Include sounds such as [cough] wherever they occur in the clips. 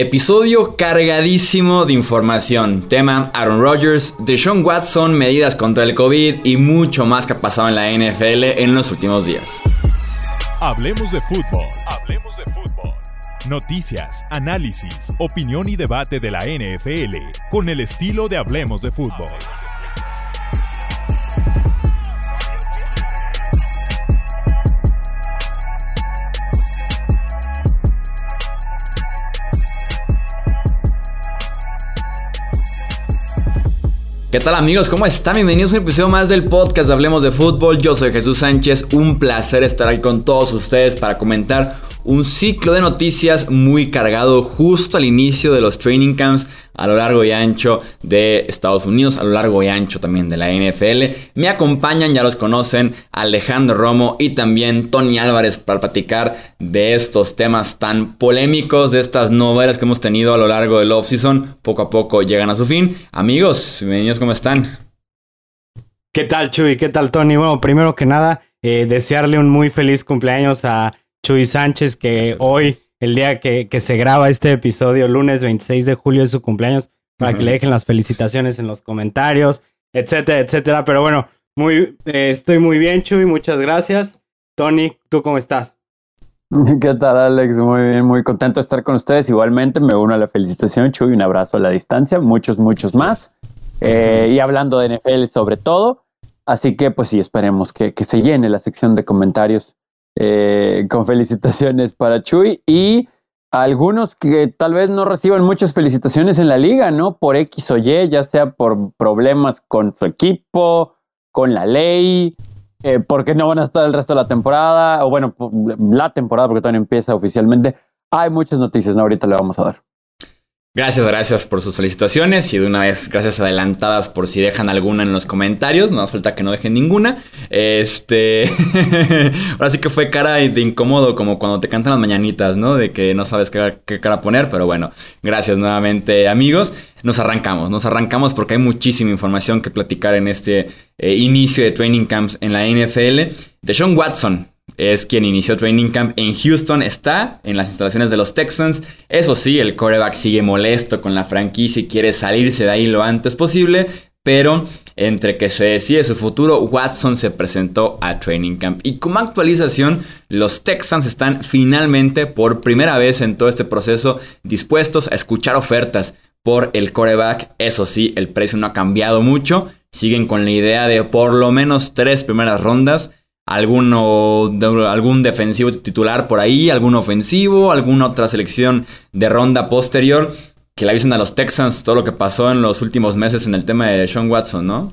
Episodio cargadísimo de información. Tema Aaron Rodgers, Deshaun Watson, medidas contra el COVID y mucho más que ha pasado en la NFL en los últimos días. Hablemos de fútbol. Hablemos de fútbol. Noticias, análisis, opinión y debate de la NFL con el estilo de Hablemos de fútbol. ¿Qué tal amigos? ¿Cómo están? Bienvenidos a un episodio más del podcast de Hablemos de Fútbol. Yo soy Jesús Sánchez. Un placer estar aquí con todos ustedes para comentar un ciclo de noticias muy cargado justo al inicio de los training camps a lo largo y ancho de Estados Unidos, a lo largo y ancho también de la NFL. Me acompañan, ya los conocen, Alejandro Romo y también Tony Álvarez para platicar de estos temas tan polémicos, de estas novelas que hemos tenido a lo largo del offseason. Poco a poco llegan a su fin. Amigos, bienvenidos, ¿cómo están? ¿Qué tal, Chuy? ¿Qué tal, Tony? Bueno, primero que nada, eh, desearle un muy feliz cumpleaños a Chuy Sánchez, que hoy, el día que, se graba este episodio, lunes 26 de julio, es su cumpleaños, para que le dejen las felicitaciones en los comentarios, etcétera, etcétera. Pero bueno, muy, eh, estoy muy bien, Chuy, muchas gracias. Tony, ¿tú cómo estás? [laughs] ¿Qué tal, Alex? Muy bien, muy contento de estar con ustedes. Igualmente, me uno a la felicitación, Chuy, un abrazo a la distancia, muchos, muchos más. Eh, y hablando de NFL sobre todo. Así que, pues sí, esperemos que, que se llene la sección de comentarios eh, con felicitaciones para Chuy y algunos que tal vez no reciban muchas felicitaciones en la liga, ¿no? Por X o Y, ya sea por problemas con su equipo, con la ley, eh, porque no van a estar el resto de la temporada, o bueno, la temporada, porque todavía empieza oficialmente. Hay muchas noticias, ¿no? Ahorita le vamos a dar. Gracias, gracias por sus felicitaciones y de una vez gracias adelantadas por si dejan alguna en los comentarios. No hace falta que no dejen ninguna. Este. [laughs] Ahora sí que fue cara de incómodo, como cuando te cantan las mañanitas, ¿no? De que no sabes qué, cara poner, pero bueno, gracias nuevamente, amigos. Nos arrancamos, nos arrancamos porque hay muchísima información que platicar en este eh, inicio de training camps en la NFL. De Sean Watson, es quien inició Training Camp en Houston, está en las instalaciones de los Texans. Eso sí, el quarterback sigue molesto con la franquicia y quiere salirse de ahí lo antes posible, pero entre que se decide su futuro, Watson se presentó a Training Camp. Y como actualización, los Texans están finalmente, por primera vez en todo este proceso, dispuestos a escuchar ofertas por el coreback. Eso sí, el precio no ha cambiado mucho. Siguen con la idea de por lo menos tres primeras rondas alguno, algún defensivo titular por ahí, algún ofensivo, alguna otra selección de ronda posterior. Que le avisen a los Texans todo lo que pasó en los últimos meses en el tema de Sean Watson, ¿no?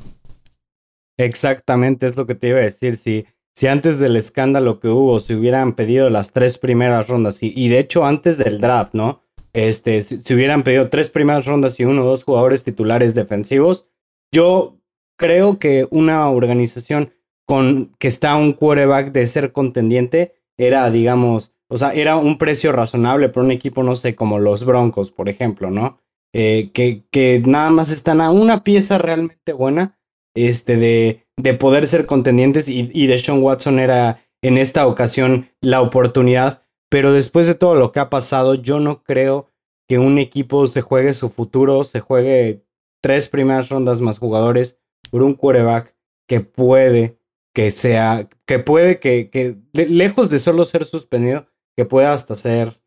Exactamente, es lo que te iba a decir. Si, si antes del escándalo que hubo se hubieran pedido las tres primeras rondas, y, de hecho antes del draft, ¿no? Este, si, si hubieran pedido tres primeras rondas y uno o dos jugadores titulares defensivos, yo creo que una organización con que está un quarterback de ser contendiente, era, digamos, o sea, era un precio razonable para un equipo, no sé, como los Broncos, por ejemplo, ¿no? Eh, que, que nada más están a una pieza realmente buena este, de, de poder ser contendientes y, y de Sean Watson era en esta ocasión la oportunidad, pero después de todo lo que ha pasado, yo no creo que un equipo se juegue su futuro, se juegue tres primeras rondas más jugadores por un quarterback que puede que sea, que puede que, que lejos de solo ser suspendido, que pueda hasta ser,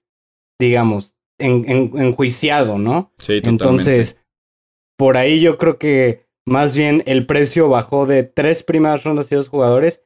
digamos, en, enjuiciado, ¿no? Sí, totalmente. Entonces, por ahí yo creo que más bien el precio bajó de tres primeras rondas y dos jugadores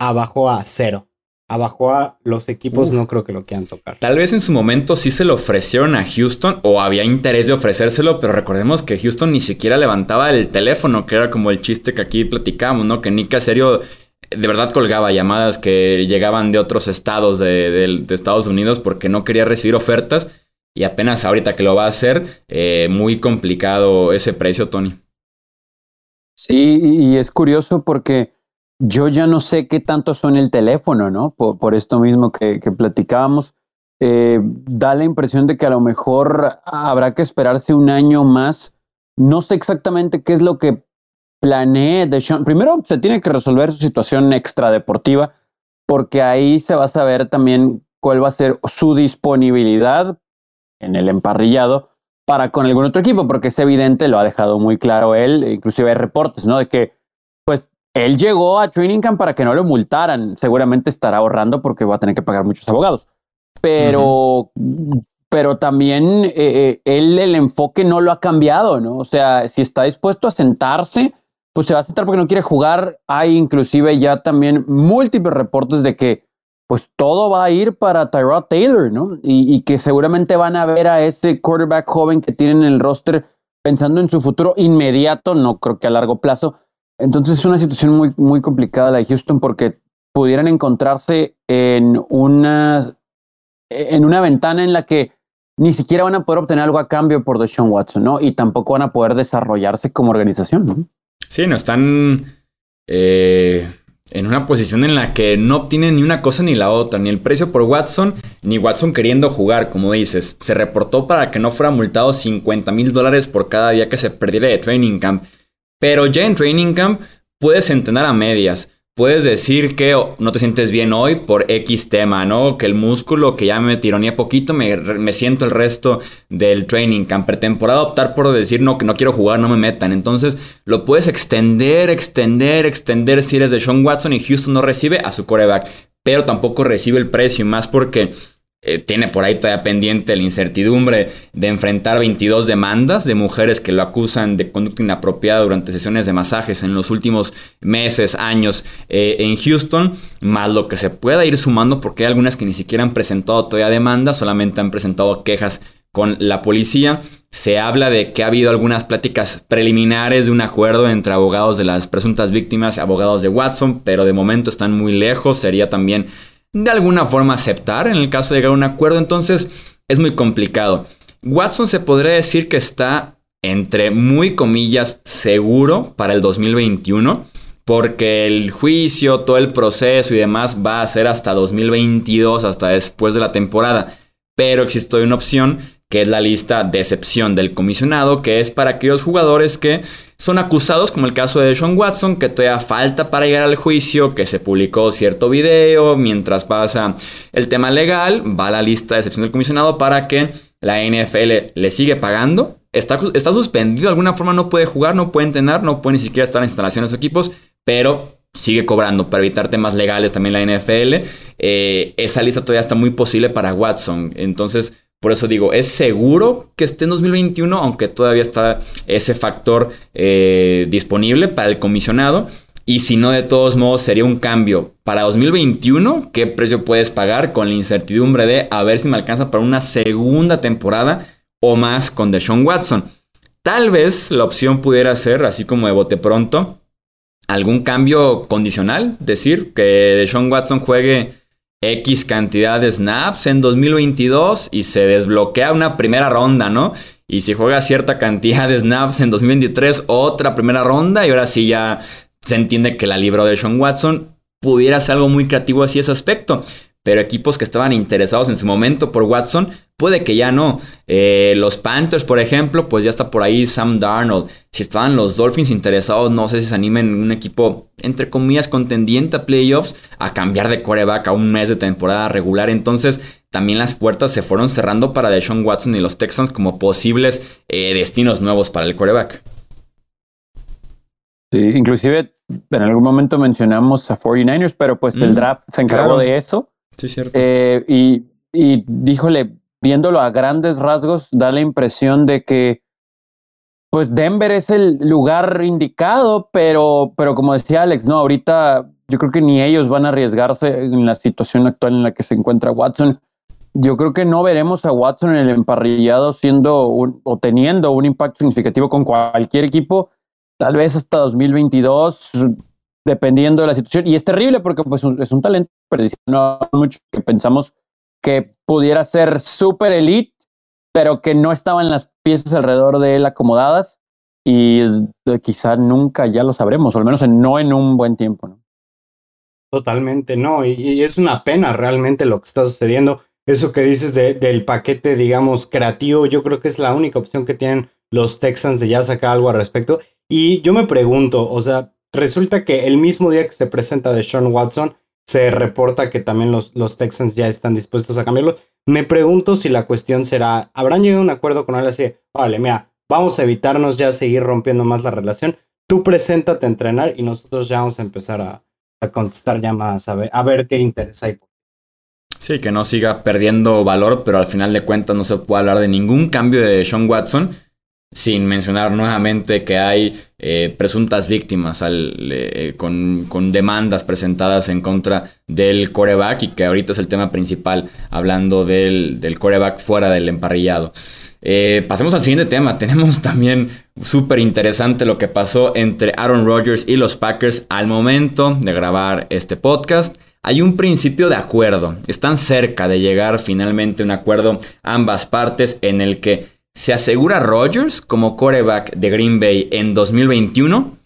a bajó a cero. Abajo a los equipos no creo que lo quieran tocar. Tal vez en su momento sí se lo ofrecieron a Houston o había interés de ofrecérselo, pero recordemos que Houston ni siquiera levantaba el teléfono, que era como el chiste que aquí platicábamos, ¿no? Que Nick serio de verdad colgaba llamadas que llegaban de otros estados de, Estados Unidos porque no quería recibir ofertas y apenas ahorita que lo va a hacer, eh, muy complicado ese precio, Tony. Sí, y es curioso porque yo ya no sé qué tanto son el teléfono, ¿no? Por, esto mismo que, platicábamos. Eh, da la impresión de que a lo mejor habrá que esperarse un año más. No sé exactamente qué es lo que planee Sean. Primero se tiene que resolver su situación extradeportiva, porque ahí se va a saber también cuál va a ser su disponibilidad en el emparrillado para con algún otro equipo, porque es evidente, lo ha dejado muy claro él, inclusive hay reportes, ¿no? De que, él llegó a Training Camp para que no lo multaran, seguramente estará ahorrando porque va a tener que pagar muchos abogados, pero, pero también eh, eh, él el enfoque no lo ha cambiado, ¿no? O sea, si está dispuesto a sentarse, pues se va a sentar porque no quiere jugar. Hay inclusive ya también múltiples reportes de que pues todo va a ir para Tyrod Taylor, ¿no? Y, que seguramente van a ver a ese quarterback joven que tienen en el roster pensando en su futuro inmediato, no creo que a largo plazo. Entonces es una situación muy, muy complicada la de Houston porque pudieran encontrarse en una, en una ventana en la que ni siquiera van a poder obtener algo a cambio por Deshaun Watson, ¿no? Y tampoco van a poder desarrollarse como organización, ¿no? Sí, no están eh, en una posición en la que no obtienen ni una cosa ni la otra, ni el precio por Watson, ni Watson queriendo jugar, como dices. Se reportó para que no fuera multado 50 mil dólares por cada día que se perdiera de training camp. Pero ya en training camp puedes entrenar a medias puedes decir que no te sientes bien hoy por X tema, ¿no? Que el músculo que ya me tironía poquito, me, me, siento el resto del training camp pretemporada, optar por decir no, que no quiero jugar, no me metan. Entonces lo puedes extender, extender, extender si eres de Sean Watson y Houston no recibe a su coreback, pero tampoco recibe el precio, más porque eh, tiene por ahí todavía pendiente la incertidumbre de enfrentar 22 demandas de mujeres que lo acusan de conducta inapropiada durante sesiones de masajes en los últimos meses, años eh, en Houston, más lo que se pueda ir sumando porque hay algunas que ni siquiera han presentado todavía demandas, solamente han presentado quejas con la policía. Se habla de que ha habido algunas pláticas preliminares de un acuerdo entre abogados de las presuntas víctimas y abogados de Watson, pero de momento están muy lejos. Sería también de alguna forma aceptar en el caso de llegar a un acuerdo. Entonces es muy complicado. Watson se podría decir que está entre muy comillas seguro para el 2021 porque el juicio, todo el proceso y demás va a ser hasta 2022, hasta después de la temporada. Pero existe una opción que es la lista de excepción del comisionado, que es para aquellos jugadores que son acusados, como el caso de Sean Watson, que todavía falta para llegar al juicio, que se publicó cierto video, mientras pasa el tema legal, va a la lista de excepción del comisionado para que la NFL le sigue pagando. Está, está suspendido, de alguna forma no puede jugar, no puede entrenar, no puede ni siquiera estar en instalaciones de equipos, pero sigue cobrando para evitar temas legales también la NFL. Eh, esa lista todavía está muy posible para Watson. Entonces, por eso digo, es seguro que esté en 2021, aunque todavía está ese factor eh, disponible para el comisionado. Y si no, de todos modos, sería un cambio. Para 2021, ¿qué precio puedes pagar con la incertidumbre de a ver si me alcanza para una segunda temporada o más con Deshaun Watson? Tal vez la opción pudiera ser, así como de bote pronto, algún cambio condicional. Decir que Deshaun Watson juegue X cantidad de snaps en 2022 y se desbloquea una primera ronda, ¿no? Y si juega cierta cantidad de snaps en 2023, otra primera ronda y ahora sí ya se entiende que la libró de Sean Watson pudiera ser algo muy creativo así ese aspecto pero equipos que estaban interesados en su momento por Watson, puede que ya no. Eh, los Panthers, por ejemplo, pues ya está por ahí Sam Darnold. Si estaban los Dolphins interesados, no sé si se animen un equipo, entre comillas, contendiente a playoffs, a cambiar de coreback a un mes de temporada regular. Entonces, también las puertas se fueron cerrando para Deshaun Watson y los Texans como posibles eh, destinos nuevos para el coreback. Sí, inclusive en algún momento mencionamos a 49ers, pero pues el mm, draft se encargó de eso. Sí, cierto. Eh, y, y díjole, viéndolo a grandes rasgos, da la impresión de que pues Denver es el lugar indicado, pero, pero como decía Alex, no, ahorita yo creo que ni ellos van a arriesgarse en la situación actual en la que se encuentra Watson. Yo creo que no veremos a Watson en el emparrillado siendo o teniendo un impacto significativo con cualquier equipo, tal vez hasta 2022, dependiendo de la situación. Y es terrible porque pues, es un talento no mucho que pensamos que pudiera ser super elite, pero que no estaban las piezas alrededor de él acomodadas y quizá nunca ya lo sabremos, o al menos no en un buen tiempo. Totalmente, no, y, es una pena realmente lo que está sucediendo. Eso que dices del paquete, digamos, creativo, yo creo que es la única opción que tienen los Texans de ya sacar algo al respecto. Y yo me pregunto, o sea, resulta que el mismo día que se presenta de Sean Watson, se reporta que también los, los Texans ya están dispuestos a cambiarlo. Me pregunto si la cuestión será, ¿habrán llegado a un acuerdo con él así? Vale, mira, vamos a evitarnos ya seguir rompiendo más la relación. Tú preséntate a entrenar y nosotros ya vamos a empezar a, contestar llamadas, a ver, a ver qué interés hay. Sí, que no siga perdiendo valor, pero al final de cuentas no se puede hablar de ningún cambio de Sean Watson sin mencionar nuevamente que hay eh, presuntas víctimas eh, con, demandas presentadas en contra del coreback y que ahorita es el tema principal hablando del, del coreback fuera del emparrillado. Eh, pasemos al siguiente tema. [laughs] Tenemos también súper interesante lo que pasó entre Aaron Rodgers y los Packers al momento de grabar este podcast. Hay un principio de acuerdo. Están cerca de llegar finalmente a un acuerdo ambas partes en el que se asegura Rodgers como coreback de Green Bay en 2021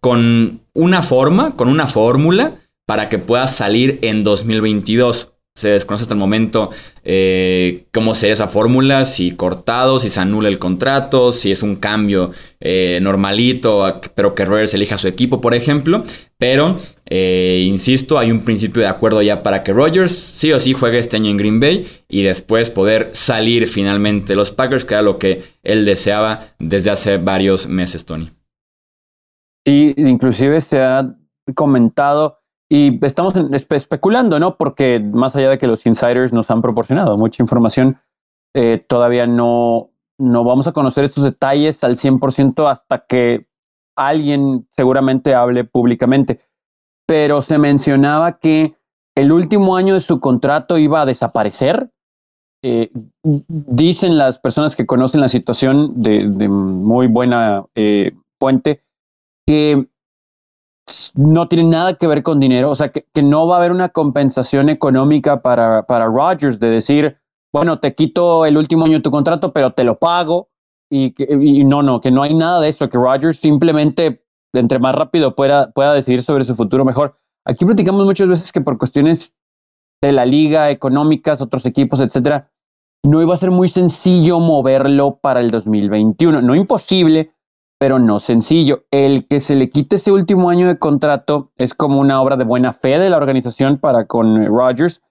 con una forma, con una fórmula para que pueda salir en 2022. Se desconoce hasta el momento eh, cómo sería esa fórmula, si cortado, si se anula el contrato, si es un cambio eh, normalito, pero que Rodgers elija su equipo, por ejemplo. Pero, eh, insisto, hay un principio de acuerdo ya para que Rodgers sí o sí juegue este año en Green Bay y después poder salir finalmente los Packers, que era lo que él deseaba desde hace varios meses, Tony. Y inclusive se ha comentado y estamos especulando, ¿no? Porque más allá de que los insiders nos han proporcionado mucha información, eh, todavía no, no vamos a conocer estos detalles al 100% hasta que alguien seguramente hable públicamente. Pero se mencionaba que el último año de su contrato iba a desaparecer. Eh, dicen las personas que conocen la situación de, muy buena eh, fuente que no tiene nada que ver con dinero, o sea, que, no va a haber una compensación económica para, para Rodgers de decir, bueno, te quito el último año de tu contrato, pero te lo pago. Y, no, no, que no hay nada de eso, que Rodgers simplemente, entre más rápido pueda, pueda decidir sobre su futuro mejor. Aquí platicamos muchas veces que por cuestiones de la liga, económicas, otros equipos, etcétera, no iba a ser muy sencillo moverlo para el 2021. No imposible, pero no sencillo. El que se le quite ese último año de contrato es como una obra de buena fe de la organización para con Rodgers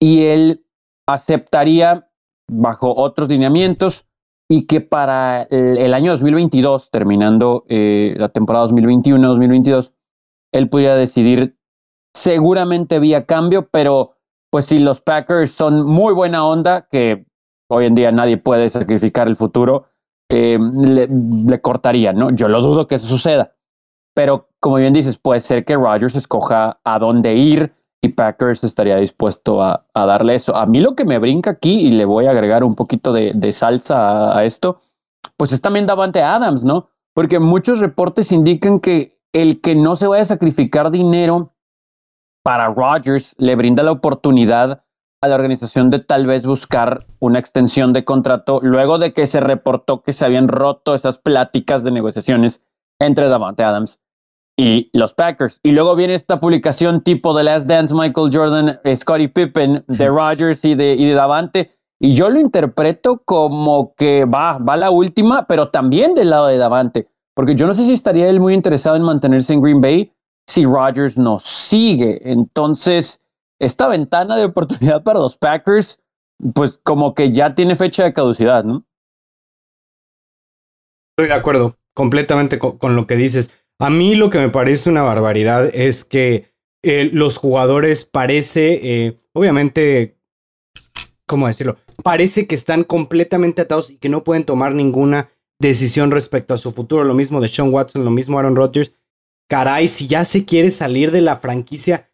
y él aceptaría bajo otros lineamientos y que para el, año 2022, terminando eh, la temporada 2021-2022, él pudiera decidir seguramente vía cambio, pero pues si los Packers son muy buena onda, que hoy en día nadie puede sacrificar el futuro, eh, le, cortaría, ¿no? Yo lo dudo que eso suceda. Pero como bien dices, puede ser que Rodgers escoja a dónde ir y Packers estaría dispuesto a, darle eso. A mí lo que me brinca aquí, y le voy a agregar un poquito de, salsa a, esto, pues es también Davante Adams, ¿no? Porque muchos reportes indican que el que no se vaya a sacrificar dinero para Rodgers le brinda la oportunidad a la organización de tal vez buscar una extensión de contrato luego de que se reportó que se habían roto esas pláticas de negociaciones entre Davante Adams y los Packers. Y luego viene esta publicación tipo The Last Dance, Michael Jordan, eh, Scottie Pippen, de Rodgers y de, y de Davante. Y yo lo interpreto como que va, va la última, pero también del lado de Davante. Porque yo no sé si estaría él muy interesado en mantenerse en Green Bay si Rodgers no sigue. Entonces, esta ventana de oportunidad para los Packers, pues como que ya tiene fecha de caducidad, ¿no? Estoy de acuerdo completamente con, lo que dices. A mí lo que me parece una barbaridad es que eh, los jugadores parece, eh, obviamente, ¿cómo decirlo? Parece que están completamente atados y que no pueden tomar ninguna decisión respecto a su futuro. Lo mismo de Sean Watson, lo mismo Aaron Rodgers. Caray, si ya se quiere salir de la franquicia,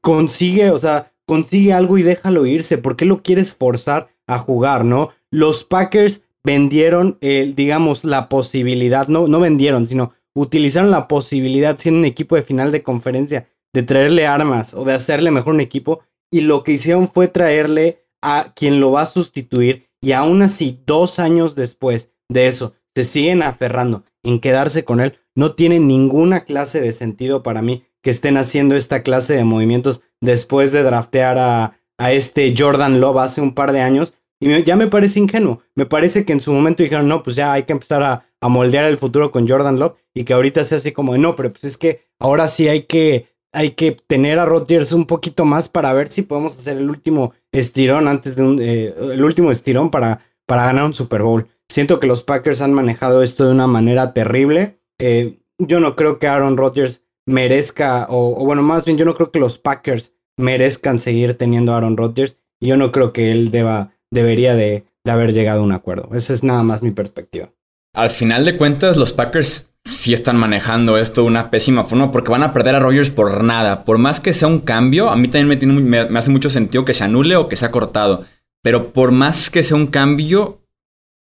consigue, o sea, consigue algo y déjalo irse. ¿Por qué lo quieres forzar a jugar, no? Los Packers vendieron, digamos, la posibilidad, no, no vendieron, sino utilizaron la posibilidad, siendo un equipo de final de conferencia, de traerle armas o de hacerle mejor un equipo. Y lo que hicieron fue traerle a quien lo va a sustituir. Y aún así, dos años después de eso, se siguen aferrando en quedarse con él. No tiene ninguna clase de sentido para mí que estén haciendo esta clase de movimientos después de draftear a, a este Jordan Love hace un par de años. Y ya me parece ingenuo. Me parece que en su momento dijeron, no, pues ya hay que empezar a, a moldear el futuro con Jordan Love y que ahorita sea así como, no, pero pues es que ahora sí hay que hay que tener a Rodgers un poquito más para ver si podemos hacer el último estirón antes de un, eh, el último estirón para, para ganar un Super Bowl. Siento que los Packers han manejado esto de una manera terrible. Eh, yo no creo que Aaron Rodgers merezca, o, bueno, más bien yo no creo que los Packers merezcan seguir teniendo a Aaron Rodgers. Y yo no creo que él deba, debería de, de haber llegado a un acuerdo. Esa es nada más mi perspectiva. Al final de cuentas, los Packers sí están manejando esto de una pésima forma porque van a perder a Rogers por nada. Por más que sea un cambio, a mí también me, me, hace mucho sentido que se anule o que sea cortado. Pero por más que sea un cambio,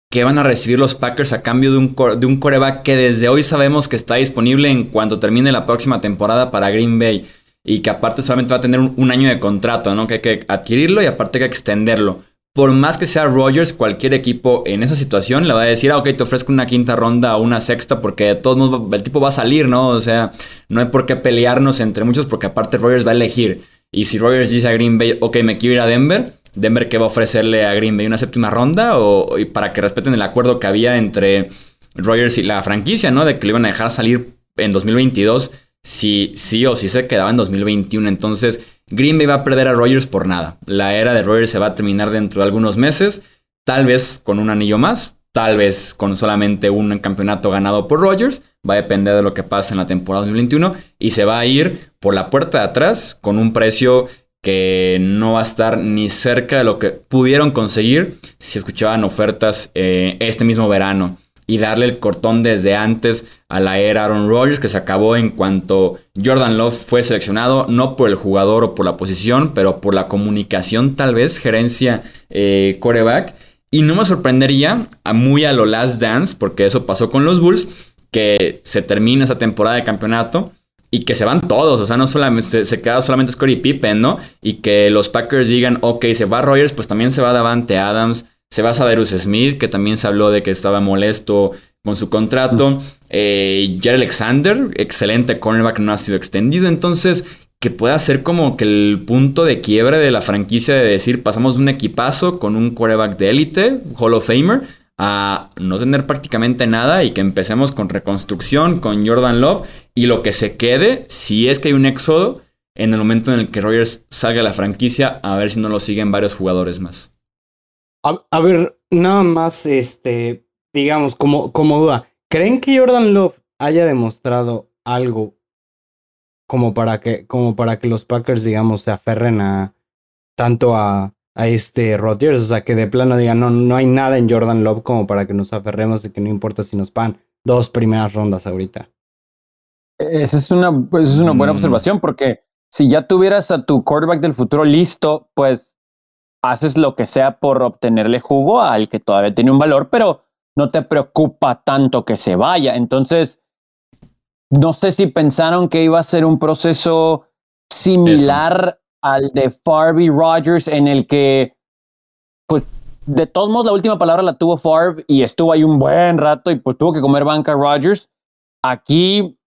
¿qué van a recibir los Packers a cambio de un, de un coreback que desde hoy sabemos que está disponible en cuanto termine la próxima temporada para Green Bay? Y que aparte solamente va a tener un, un año de contrato, ¿no? Que hay que adquirirlo y aparte hay que extenderlo por más que sea Rogers, cualquier equipo en esa situación le va a decir, ah, ok, te ofrezco una quinta ronda o una sexta porque de todos modos el tipo va a salir, ¿no? O sea, no hay por qué pelearnos entre muchos porque aparte Rogers va a elegir. Y si Rogers dice a Green Bay, ok, me quiero ir a Denver, Denver qué va a ofrecerle a Green Bay una séptima ronda o para que respeten el acuerdo que había entre Rogers y la franquicia, ¿no? De que le iban a dejar salir en 2022 si sí o si se quedaba en 2021. Entonces, Green Bay va a perder a Rogers por nada. La era de Rogers se va a terminar dentro de algunos meses, tal vez con un anillo más, tal vez con solamente un campeonato ganado por Rogers. Va a depender de lo que pase en la temporada 2021 y se va a ir por la puerta de atrás con un precio que no va a estar ni cerca de lo que pudieron conseguir si escuchaban ofertas eh, este mismo verano y darle el cortón desde antes a la era Aaron Rodgers, que se acabó en cuanto Jordan Love fue seleccionado, no por el jugador o por la posición, pero por la comunicación, tal vez, gerencia eh, coreback. Y no me sorprendería, a muy a lo Last Dance, porque eso pasó con los Bulls, que se termina esa temporada de campeonato y que se van todos, o sea, no solamente se, queda solamente Scottie Pippen, ¿no? Y que los Packers digan, ok, se va Rogers, pues también se va Davante Adams, se va Saderus Smith, que también se habló de que estaba molesto con su contrato. Eh, Jerry Alexander, excelente cornerback, no ha sido extendido. Entonces, que pueda ser como que el punto de quiebre de la franquicia de decir, pasamos de un equipazo con un quarterback de élite, Hall of Famer, a no tener prácticamente nada y que empecemos con reconstrucción, con Jordan Love y lo que se quede, si es que hay un éxodo, en el momento en el que Rogers salga a la franquicia, a ver si no lo siguen varios jugadores más. A, ver, nada más, este, digamos, como, como duda, ¿creen que Jordan Love haya demostrado algo como para que, como para que los Packers, digamos, se aferren a tanto a, a este Rodgers? O sea, que de plano digan, no, no hay nada en Jordan Love como para que nos aferremos y que no importa si nos pagan dos primeras rondas ahorita. Esa es una, es una buena mm. observación porque si ya tuvieras a tu quarterback del futuro listo, pues haces lo que sea por obtenerle jugo al que todavía tiene un valor, pero no te preocupa tanto que se vaya. Entonces, no sé si pensaron que iba a ser un proceso similar al de Farby Rogers, en el que, pues, de todos modos, la última palabra la tuvo Farb y estuvo ahí un buen rato y pues tuvo que comer banca Rogers. Aquí,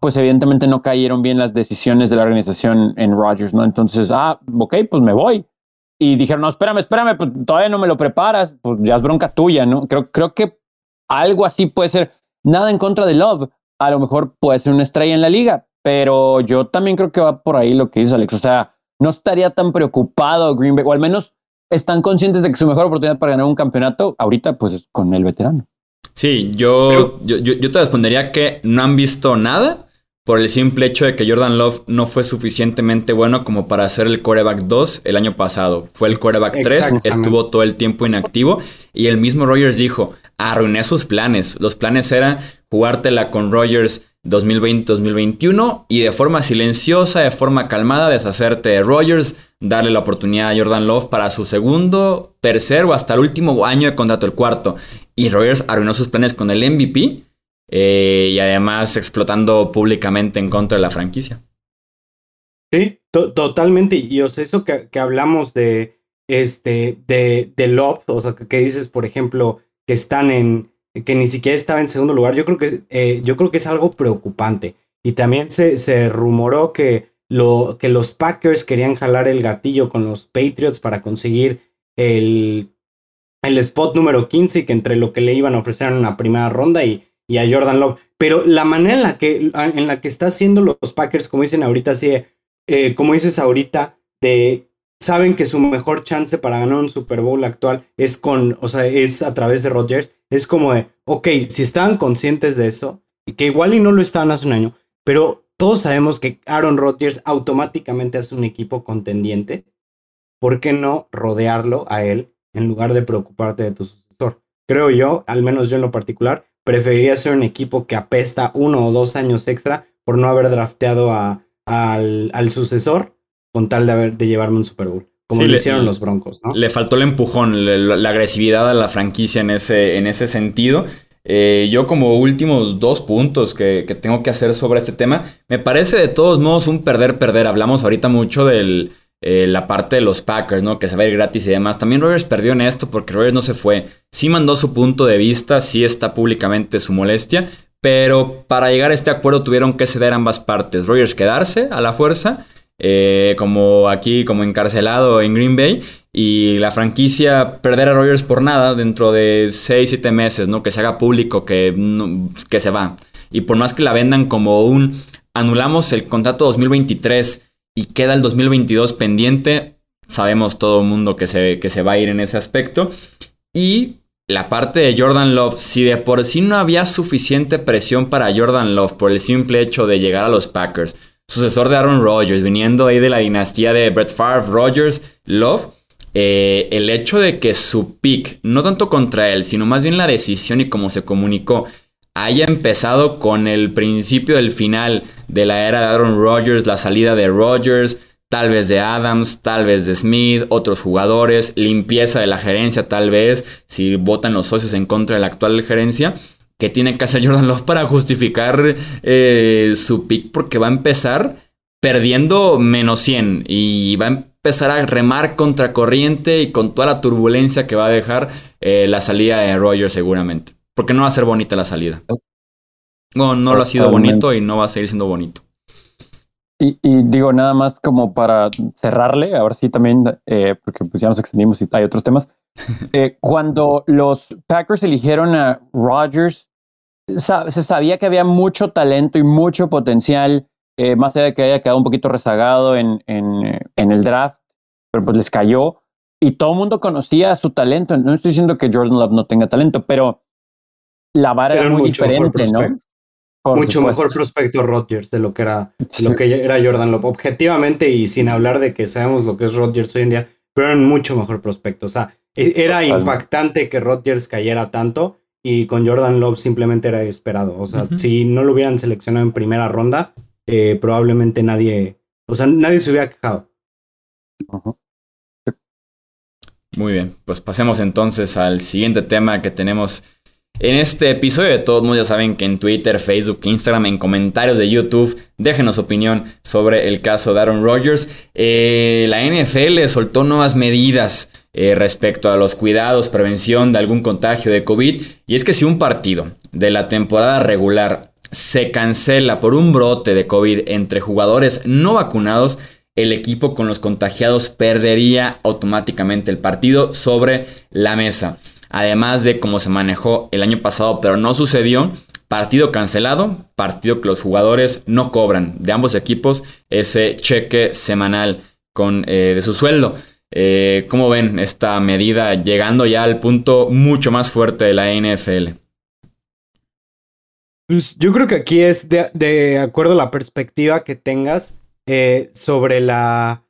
pues, evidentemente no cayeron bien las decisiones de la organización en Rogers, ¿no? Entonces, ah, ok, pues me voy y dijeron, no, espérame, espérame, pues todavía no me lo preparas, pues ya es bronca tuya, ¿no? Creo, creo que algo así puede ser, nada en contra de Love, a lo mejor puede ser una estrella en la liga, pero yo también creo que va por ahí lo que dice Alex, o sea, no estaría tan preocupado Green Bay, o al menos están conscientes de que su mejor oportunidad para ganar un campeonato ahorita pues es con el veterano. Sí, yo, yo, yo te respondería que no han visto nada por el simple hecho de que Jordan Love no fue suficientemente bueno como para ser el coreback 2 el año pasado. Fue el coreback 3, estuvo todo el tiempo inactivo y el mismo Rogers dijo, arruiné sus planes. Los planes eran jugártela con Rogers 2020-2021 y de forma silenciosa, de forma calmada, deshacerte de Rogers, darle la oportunidad a Jordan Love para su segundo, tercer o hasta el último año de contrato, el cuarto. Y Rogers arruinó sus planes con el MVP eh, y además explotando públicamente en contra de la franquicia. Sí, totalmente. Y o sea, eso que, que, hablamos de este de, de Love, o sea, que, dices, por ejemplo, que están en que ni siquiera estaba en segundo lugar, yo creo que eh, yo creo que es algo preocupante. Y también se, se rumoró que, lo, que los Packers querían jalar el gatillo con los Patriots para conseguir el, el spot número 15 y que entre lo que le iban a ofrecer en una primera ronda y y a Jordan Love. Pero la manera en la que, en la que está haciendo los Packers, como dicen ahorita, así eh, como dices ahorita, de saben que su mejor chance para ganar un Super Bowl actual es con, o sea, es a través de Rodgers. Es como de, ok, si estaban conscientes de eso, y que igual y no lo estaban hace un año, pero todos sabemos que Aaron Rodgers automáticamente hace un equipo contendiente. ¿Por qué no rodearlo a él en lugar de preocuparte de tu sucesor? Creo yo, al menos yo en lo particular, preferiría ser un equipo que apesta uno o dos años extra por no haber drafteado a, al, al sucesor con tal de, haber, de llevarme un Super Bowl. Como Sí, lo le- hicieron los Broncos, ¿no? Le faltó el empujón, le- la, agresividad a la franquicia en ese, en ese sentido. Eh, yo como últimos dos puntos que, que tengo que hacer sobre este tema, me parece de todos modos un perder-perder. Hablamos ahorita mucho de la parte de los Packers, ¿no? Que se va a ir gratis y demás. También Rogers perdió en esto porque Rogers no se fue. Sí mandó su punto de vista, sí está públicamente su molestia, pero para llegar a este acuerdo tuvieron que ceder ambas partes. Rogers quedarse a la fuerza, eh, como aquí, como encarcelado en Green Bay, y la franquicia perder a Rogers por nada dentro de 6, 7 meses, ¿no? Que se haga público que, que se va. Y por más que la vendan como un anulamos el contrato 2023 y queda el 2022 pendiente, sabemos todo el mundo que se, que se va a ir en ese aspecto. Y la parte de Jordan Love, si de por sí no había suficiente presión para Jordan Love por el simple hecho de llegar a los Packers, sucesor de Aaron Rodgers, viniendo ahí de la dinastía de Brett Favre, Rodgers, Love, eh, el hecho de que su pick, no tanto contra él, sino más bien la decisión y cómo se comunicó, haya empezado con el principio del final de la era de Aaron Rodgers, la salida de Rodgers, tal vez de Adams, tal vez de Smith, otros jugadores, limpieza de la gerencia tal vez, si votan los socios en contra de la actual gerencia. ¿Qué tiene que hacer [laughs] Jordan Love para justificar eh, su pick? Porque va a empezar perdiendo menos 100 y va a empezar a remar contra corriente y con toda la turbulencia que va a dejar eh, la salida de Rogers seguramente. Porque no va a ser bonita la salida. Bueno, no lo ha sido bonito y no va a seguir siendo bonito. Y, y digo, nada más como para cerrarle, ahora sí también, eh, porque pues ya nos extendimos y hay otros temas. [laughs] Eh, cuando los Packers eligieron a Rodgers, se sabía que había mucho talento y mucho potencial, eh, más allá de que haya quedado un poquito rezagado en, en, eh, en el draft, pero pues les cayó. Y todo el mundo conocía su talento. No estoy diciendo que Jordan Love no tenga talento, pero la vara Era era muy mucho mejor diferente, ¿no? Por Mucho supuesto. mejor prospecto Rodgers de lo que era Sí. lo que era Jordan Love. Objetivamente y sin hablar de que sabemos lo que es Rodgers hoy en día, pero era un mucho mejor prospecto. O sea, e- era Totalmente. impactante que Rodgers cayera tanto y con Jordan Love simplemente era esperado. O sea, si no lo hubieran seleccionado en primera ronda, eh, probablemente nadie, o sea, nadie se hubiera quejado. Muy bien, pues pasemos entonces al siguiente tema que tenemos en este episodio. De todos modos, ya saben que en Twitter, Facebook, Instagram, en comentarios de YouTube, déjenos opinión sobre el caso de Aaron Rodgers. Eh, la NFL soltó nuevas medidas eh, respecto a los cuidados, prevención de algún contagio de COVID. Y es que si un partido de la temporada regular se cancela por un brote de COVID entre jugadores no vacunados, el equipo con los contagiados perdería automáticamente el partido sobre la mesa. Además de cómo se manejó el año pasado, pero no sucedió. Partido cancelado, partido que los jugadores no cobran de ambos equipos ese cheque semanal con, eh, de su sueldo. Eh, ¿Cómo ven esta medida llegando ya al punto mucho más fuerte de la NFL? Pues yo creo que aquí es de, acuerdo a la perspectiva que tengas eh, sobre la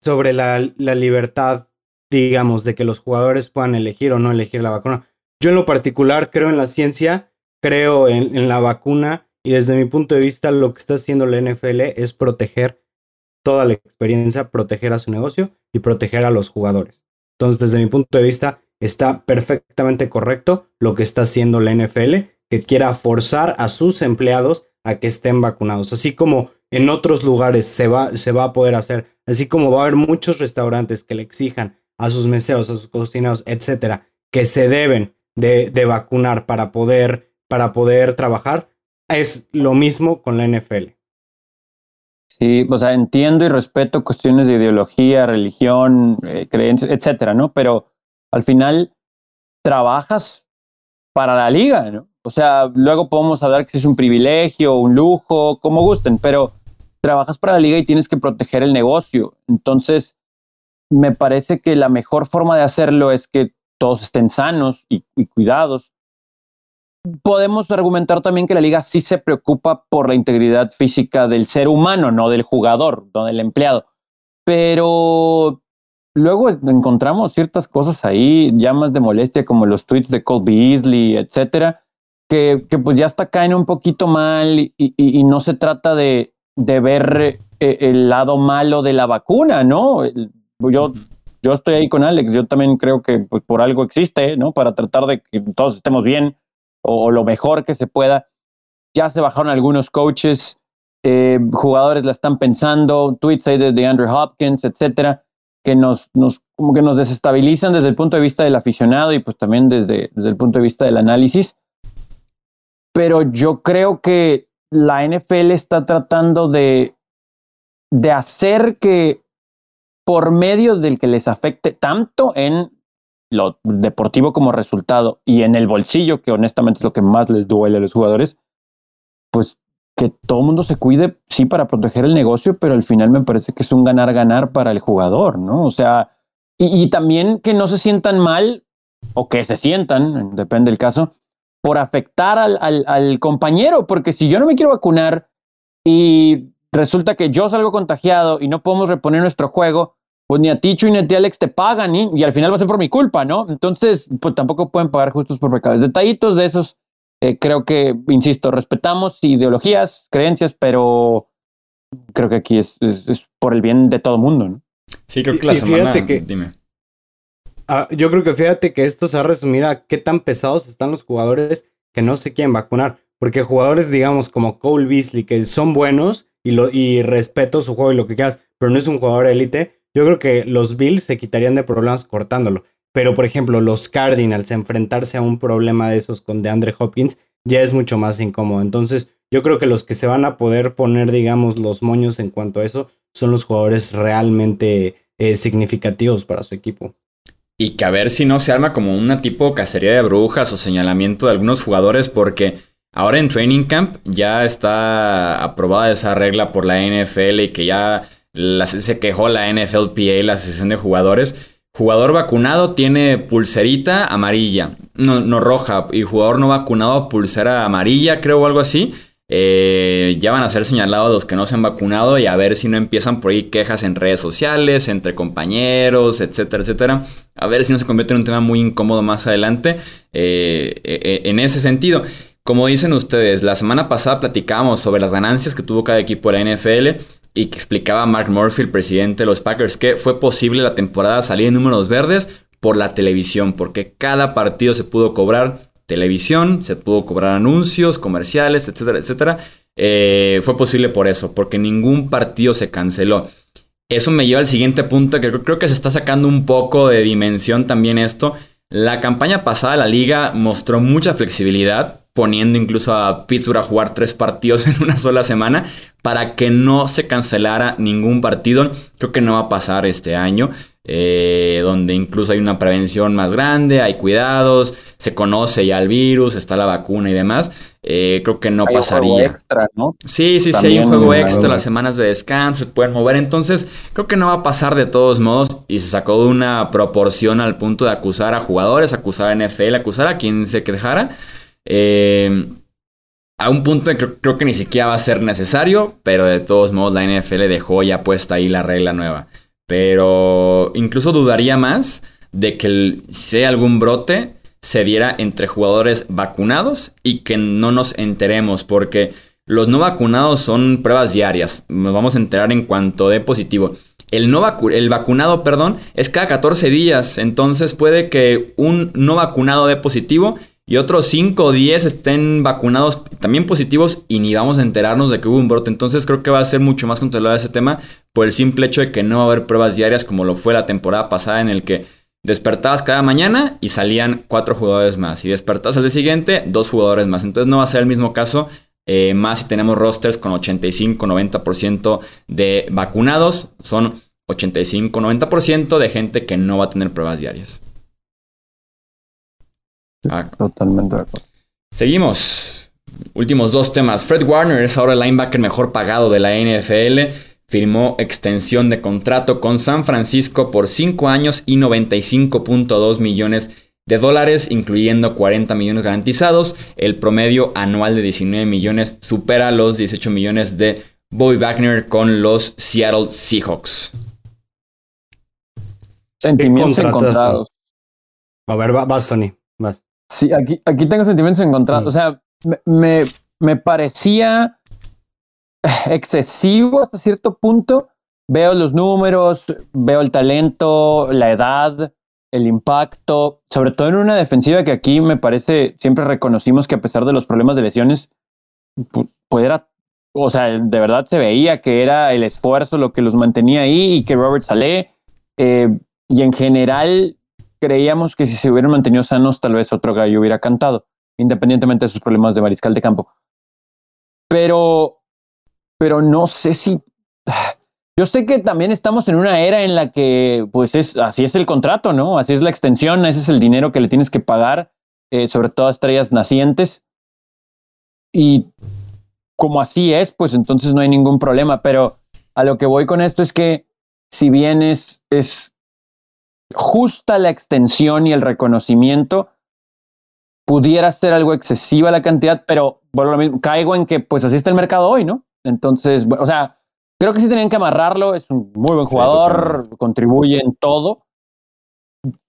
sobre la libertad, digamos, de que los jugadores puedan elegir o no elegir la vacuna. Yo en lo particular creo en la ciencia, creo en, la vacuna y desde mi punto de vista lo que está haciendo la NFL es proteger toda la experiencia, proteger a su negocio y proteger a los jugadores. Entonces, desde mi punto de vista, está perfectamente correcto lo que está haciendo la NFL, que quiera forzar a sus empleados a que estén vacunados. Así como en otros lugares se va, se va a poder hacer, así como va a haber muchos restaurantes que le exijan a sus meseros, a sus cocineros, etcétera, que se deben de, vacunar para poder, para poder trabajar, es lo mismo con la NFL. Sí, o sea, entiendo y respeto cuestiones de ideología, religión, eh, creencias, etcétera, ¿no? Pero al final trabajas para la liga, ¿no? O sea, luego podemos hablar que es un privilegio, un lujo, como gusten, pero trabajas para la liga y tienes que proteger el negocio. Entonces, me parece que la mejor forma de hacerlo es que todos estén sanos y, cuidados. Podemos argumentar también que la liga sí se preocupa por la integridad física del ser humano, no del jugador, no del empleado. Pero luego encontramos ciertas cosas ahí, llamas de molestia como los tweets de Cole Beasley, etcétera, que, pues ya hasta caen un poquito mal y, no se trata de, ver eh, el lado malo de la vacuna, ¿no? Yo, yo estoy ahí con Alex, yo también creo que pues, por algo existe, ¿no? Para tratar de que todos estemos bien o, lo mejor que se pueda. Ya se bajaron algunos coaches, eh, jugadores la están pensando, tweets ahí de, Andrew Hopkins, etcétera, que nos, nos, como que nos desestabilizan desde el punto de vista del aficionado y pues también desde, desde el punto de vista del análisis. Pero yo creo que la NFL está tratando de, de hacer que por medio del que les afecte tanto en lo deportivo como resultado y en el bolsillo, que honestamente es lo que más les duele a los jugadores, pues que todo el mundo se cuide, sí, para proteger el negocio, pero al final me parece que es un ganar-ganar para el jugador, ¿no? O sea, y, también que no se sientan mal o que se sientan, depende del caso, por afectar al, al compañero, porque si yo no me quiero vacunar y resulta que yo salgo contagiado y no podemos reponer nuestro juego, pues ni a Ticho ni a ti Alex te pagan y al final va a ser por mi culpa, ¿no? Entonces, pues tampoco pueden pagar justos por pecados. Detallitos de esos, eh, creo que, insisto, respetamos ideologías, creencias, pero creo que aquí es, es, por el bien de todo el mundo, ¿no? Sí, creo que la semana... Que, Dime. Ah, yo creo que fíjate que esto se va a resumir a qué tan pesados están los jugadores que no se quieren vacunar. Porque jugadores, digamos, como Cole Beasley, que son buenos y, lo, y respeto su juego y lo que quieras, pero no es un jugador élite, yo creo que los Bills se quitarían de problemas cortándolo. Pero, por ejemplo, los Cardinals, enfrentarse a un problema de esos con DeAndre Hopkins, ya es mucho más incómodo. Entonces, yo creo que los que se van a poder poner, digamos, los moños en cuanto a eso, son los jugadores realmente eh, significativos para su equipo. Y que a ver si no se arma como una tipo cacería de brujas o señalamiento de algunos jugadores, porque ahora en Training Camp ya está aprobada esa regla por la NFL y que ya se quejó la NFLPA, la Asociación de Jugadores. Jugador vacunado tiene pulserita amarilla, no, no roja, y jugador no vacunado pulsera amarilla, creo, o algo así. Eh, ya van a ser señalados los que no se han vacunado y a ver si no empiezan por ahí quejas en redes sociales, entre compañeros, etcétera, etcétera. A ver si no se convierte en un tema muy incómodo más adelante eh, eh, en ese sentido. Como dicen ustedes, la semana pasada platicábamos sobre las ganancias que tuvo cada equipo de la NFL y que explicaba Mark Murphy, el presidente de los Packers, que fue posible la temporada salir en números verdes por la televisión, porque cada partido se pudo cobrar televisión, se pudo cobrar anuncios, comerciales, etcétera, etcétera. Eh, fue posible por eso, porque ningún partido se canceló. Eso me lleva al siguiente punto, que creo que se está sacando un poco de dimensión también esto. La campaña pasada la liga mostró mucha flexibilidad, poniendo incluso a Pittsburgh a jugar tres partidos [laughs] en una sola semana para que no se cancelara ningún partido. Creo que no va a pasar este año, eh, donde incluso hay una prevención más grande, hay cuidados, se conoce ya el virus, está la vacuna y demás. Eh, creo que no pasaría. Un juego extra, ¿no? Sí, sí, sí, hay un juego extra, las semanas de descanso se pueden mover. Entonces, creo que no va a pasar de todos modos. Y se sacó de una proporción al punto de acusar a jugadores, acusar a NFL, acusar a quien se quejara. Eh, a un punto que creo, que ni siquiera va a ser necesario, pero de todos modos la NFL dejó ya puesta ahí la regla nueva. Pero incluso dudaría más de que si algún brote se diera entre jugadores vacunados y que no nos enteremos, porque los no vacunados son pruebas diarias. Nos vamos a enterar en cuanto de positivo. El, no el vacunado, perdón, es cada 14 días. Entonces puede que un no vacunado dé positivo y otros 5 o 10 estén vacunados también positivos y ni vamos a enterarnos de que hubo un brote. Entonces creo que va a ser mucho más controlado ese tema por el simple hecho de que no va a haber pruebas diarias como lo fue la temporada pasada en el que despertabas cada mañana y salían 4 jugadores más. Y despertabas al día siguiente, 2 jugadores más. Entonces no va a ser el mismo caso. Eh, más si tenemos rosters con 85-90% de vacunados. Son 85-90% de gente que no va a tener pruebas diarias. Ah. Totalmente de acuerdo. Seguimos. últimos dos temas. Fred Warner es ahora el linebacker mejor pagado de la NFL. Firmó extensión de contrato con San Francisco por 5 años y 95.2 millones de dólares, incluyendo 40 millones garantizados. El promedio anual de 19 millones supera los 18 millones de Bobby Wagner con los Seattle Seahawks. Sentimientos encontrados. A ver, vas, Tony. Vas. Sí, aquí, aquí tengo sentimientos encontrados. O sea, me, me, parecía excesivo hasta cierto punto. Veo los números, veo el talento, la edad, el impacto, sobre todo en una defensiva que aquí me parece, siempre reconocimos que a pesar de los problemas de lesiones, pudiera, o sea, de verdad se veía que era el esfuerzo lo que los mantenía ahí y que Robert Saleh, eh, y en general creíamos que si se hubieran mantenido sanos, tal vez otro gallo hubiera cantado, independientemente de sus problemas de mariscal de campo. Pero, pero no sé si. Yo sé que también estamos en una era en la que, pues, es así es el contrato, ¿no? Así es la extensión, ese es el dinero que le tienes que pagar, eh, sobre todo a estrellas nacientes. Y como así es, pues entonces no hay ningún problema. Pero a lo que voy con esto es que, si bien es, es justa la extensión y el reconocimiento, pudiera ser algo excesiva la cantidad, pero bueno, lo mismo, caigo en que pues así está el mercado hoy, ¿no? Entonces, o sea, creo que sí tenían que amarrarlo, es un muy buen jugador, contribuye en todo,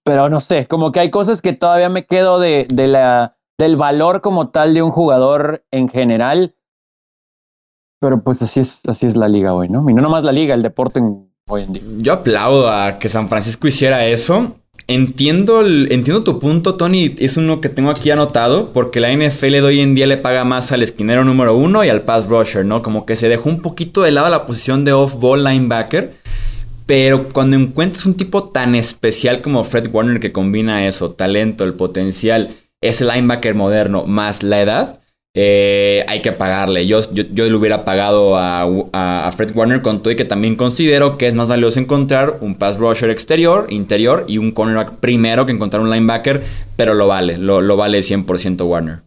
pero no sé, como que hay cosas que todavía me quedo de, de la, del valor como tal de un jugador en general, pero pues así es, así es la liga hoy, ¿no? Y no nomás la liga, el deporte en yo aplaudo a que San Francisco hiciera eso. Entiendo, entiendo tu punto, Tony. Es uno que tengo aquí anotado. Porque la NFL de hoy en día le paga más al esquinero número uno y al pass rusher, ¿no? Como que se dejó un poquito de lado la posición de off-ball linebacker. Pero cuando encuentras un tipo tan especial como Fred Warner que combina eso, talento, el potencial, ese linebacker moderno más la edad, eh, hay que pagarle. Yo, yo, le hubiera pagado a, Fred Warner con todo y que también considero que es más valioso encontrar un pass rusher exterior, interior y un cornerback primero que encontrar un linebacker, pero lo vale, lo, lo vale 100% Warner.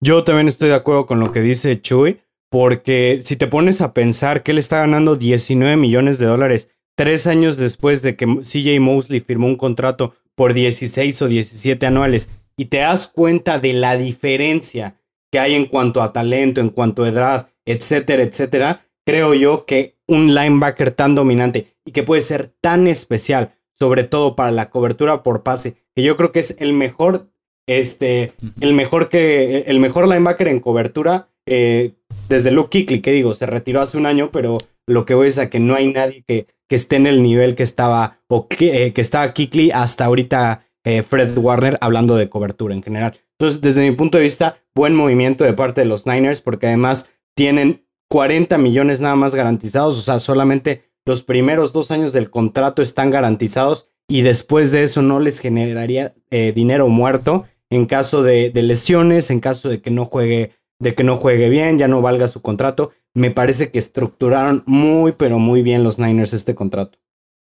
Yo también estoy de acuerdo con lo que dice Chuy, porque si te pones a pensar que él está ganando 19 millones de dólares tres años después de que CJ Mosley firmó un contrato por 16 o 17 anuales y te das cuenta de la diferencia que hay en cuanto a talento, en cuanto a edad, etcétera, etcétera, creo yo que un linebacker tan dominante y que puede ser tan especial, sobre todo para la cobertura por pase, que yo creo que es el mejor, este, el mejor que, el mejor linebacker en cobertura eh, desde Luke Kickley, que digo, se retiró hace un año, pero lo que voy es a que no hay nadie que, esté en el nivel que estaba, o que, eh, estaba Kickley hasta ahorita eh, Fred Warner hablando de cobertura en general. Entonces, desde mi punto de vista, buen movimiento de parte de los Niners porque además tienen 40 millones nada más garantizados, o sea, solamente los primeros dos años del contrato están garantizados y después de eso no les generaría eh, dinero muerto en caso de, lesiones, en caso de que no juegue, de que no juegue bien, ya no valga su contrato. Me parece que estructuraron muy, pero muy bien los Niners este contrato.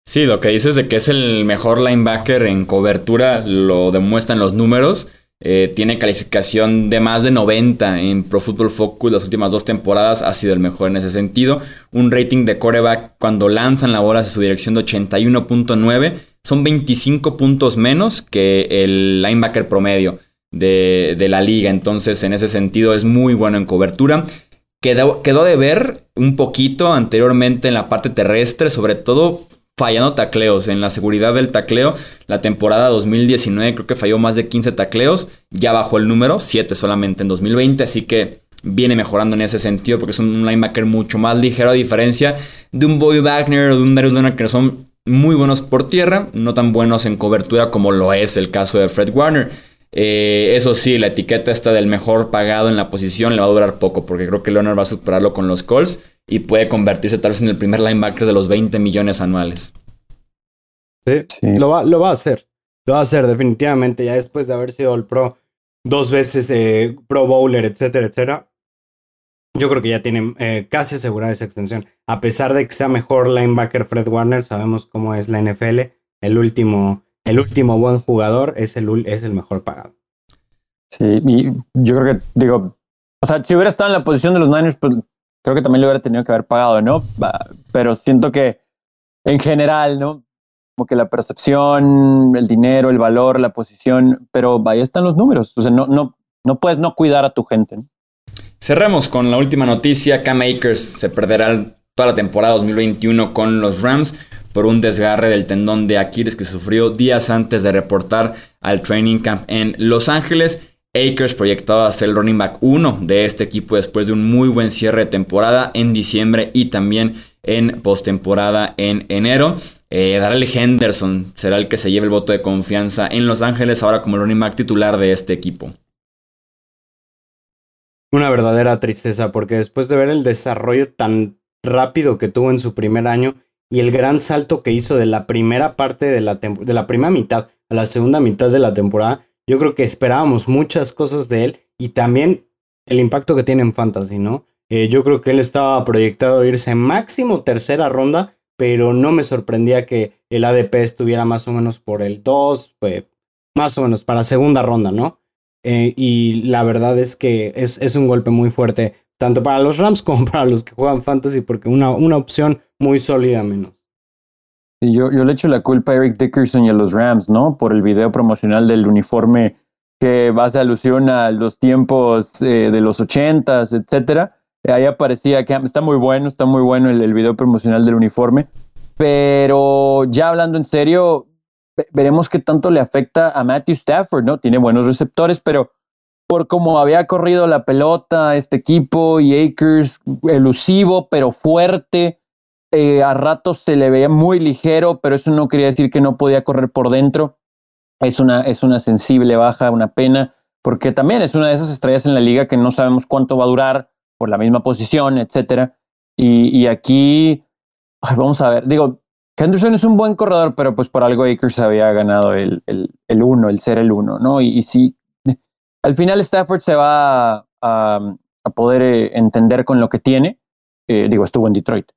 Sí, lo que dices de que es el mejor linebacker en cobertura lo demuestran los números. Eh, tiene calificación de más de 90 en Pro Football Focus las últimas dos temporadas. Ha sido el mejor en ese sentido. Un rating de coreback cuando lanzan la bola hacia su dirección de 81.9. Son 25 puntos menos que el linebacker promedio de, la liga. Entonces, en ese sentido, es muy bueno en cobertura. Quedó, quedó de ver un poquito anteriormente en la parte terrestre, sobre todo fallando tacleos. En la seguridad del tacleo, la temporada 2019 creo que falló más de 15 tacleos. Ya bajó el número, 7 solamente en 2020. Así que viene mejorando en ese sentido porque es un linebacker mucho más ligero a diferencia de un Boy Wagner o de un Darius Leonard que son muy buenos por tierra, no tan buenos en cobertura como lo es el caso de Fred Warner. Eh, eso sí, la etiqueta está del mejor pagado en la posición le va a durar poco porque creo que Leonard va a superarlo con los Colts y puede convertirse tal vez en el primer linebacker de los 20 millones anuales. Sí, Lo, va, lo va a hacer. Lo va a hacer definitivamente ya después de haber sido el pro dos veces eh, pro bowler, etcétera, etcétera. Yo creo que ya tiene eh, casi asegurada esa extensión. A pesar de que sea mejor linebacker Fred Warner, sabemos cómo es la NFL. El último, el último buen jugador es el, es el mejor pagado. Sí, y yo creo que, digo, O sea, si hubiera estado en la posición de los Niners, pues creo que también le hubiera tenido que haber pagado, ¿no? Pero siento que en general, ¿no? Como que la percepción, el dinero, el valor, la posición, pero ahí están los números. O sea, no, no, no puedes no cuidar a tu gente. Cerremos con la última noticia. Cam Akers se perderá toda la temporada 2021 con los Rams por un desgarre del tendón de Aquiles que sufrió días antes de reportar al training camp en Los Ángeles. Akers proyectaba ser el running back 1 de este equipo después de un muy buen cierre de temporada en diciembre y también en postemporada en enero. Eh, Darrell Henderson será el que se lleve el voto de confianza en Los Ángeles ahora como el running back titular de este equipo. Una verdadera tristeza porque después de ver el desarrollo tan rápido que tuvo en su primer año y el gran salto que hizo de la primera parte de la, de la primera mitad a la segunda mitad de la temporada, yo creo que esperábamos muchas cosas de él y también el impacto que tiene en Fantasy, ¿no? Eh, yo creo que él estaba proyectado irse máximo tercera ronda, pero no me sorprendía que el ADP estuviera más o menos por el 2, pues, más o menos para segunda ronda, ¿no? Eh, y la verdad es que es, un golpe muy fuerte, tanto para los Rams [laughs] como para los que juegan Fantasy, porque una, una opción muy sólida menos. Yo, yo le echo la culpa a Eric Dickerson y a los Rams, ¿no? Por el video promocional del uniforme que hace alusión a los tiempos eh, de los ochentas, etcétera. Ahí aparecía que está muy bueno, está muy bueno el, video promocional del uniforme. Pero ya hablando en serio, veremos qué tanto le afecta a Matthew Stafford, ¿no? Tiene buenos receptores, pero por cómo había corrido la pelota este equipo y Akers elusivo, pero fuerte, eh, a ratos se le veía muy ligero, pero eso no quería decir que no podía correr por dentro. Es una, es una sensible baja, una pena, porque también es una de esas estrellas en la liga que no sabemos cuánto va a durar por la misma posición, etcétera. Y, aquí, vamos a ver, digo, Henderson es un buen corredor, pero pues por algo Akers había ganado el, el, el uno, el ser el uno, ¿no? Y, y, sí, al final Stafford se va a, a poder eh, entender con lo que tiene. Eh, digo, estuvo en Detroit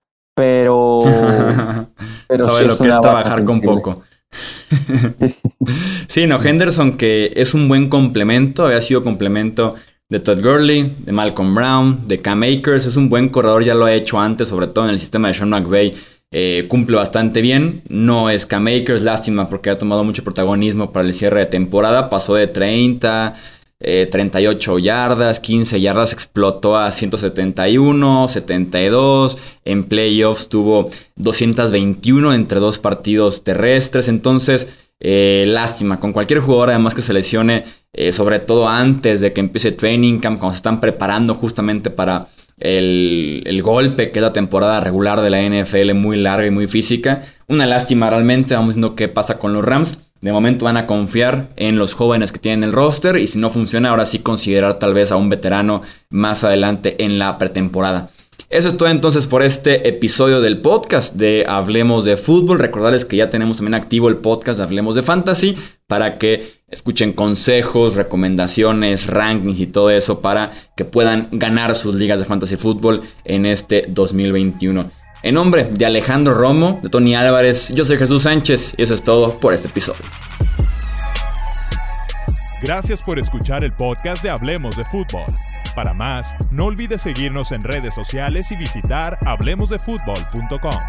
pero. [laughs] pero Sabe lo que es trabajar con poco. [laughs] sí, no, Henderson que es un buen complemento, había sido complemento de Todd Gurley, de Malcolm Brown, de Cam Akers, es un buen corredor, ya lo ha hecho antes, sobre todo en el sistema de Sean McVay, eh, cumple bastante bien, no es Cam Akers, lástima porque ha tomado mucho protagonismo para el cierre de temporada, pasó de 30, 38 eh, yardas, 15 yardas, explotó a 171, 72. En playoffs tuvo 221 entre dos partidos terrestres. Entonces, eh, lástima, con cualquier jugador además que se lesione, eh, sobre todo antes de que empiece training camp, cuando se están preparando justamente para el, el, golpe que es la temporada regular de la NFL muy larga y muy física. Una lástima realmente, vamos viendo qué pasa con los Rams. De momento van a confiar en los jóvenes que tienen el roster y si no funciona, ahora sí considerar tal vez a un veterano más adelante en la pretemporada. Eso es todo entonces por este episodio del podcast de Hablemos de Fútbol. Recordarles que ya tenemos también activo el podcast de Hablemos de Fantasy para que escuchen consejos, recomendaciones, rankings y todo eso para que puedan ganar sus ligas de fantasy fútbol en este 2021. En nombre de Alejandro Romo, de Tony Álvarez, yo soy Jesús Sánchez y eso es todo por este episodio. Gracias por escuchar el podcast de Hablemos de Fútbol. Para más, no olvides seguirnos en redes sociales y visitar hablemosdefutbol.com.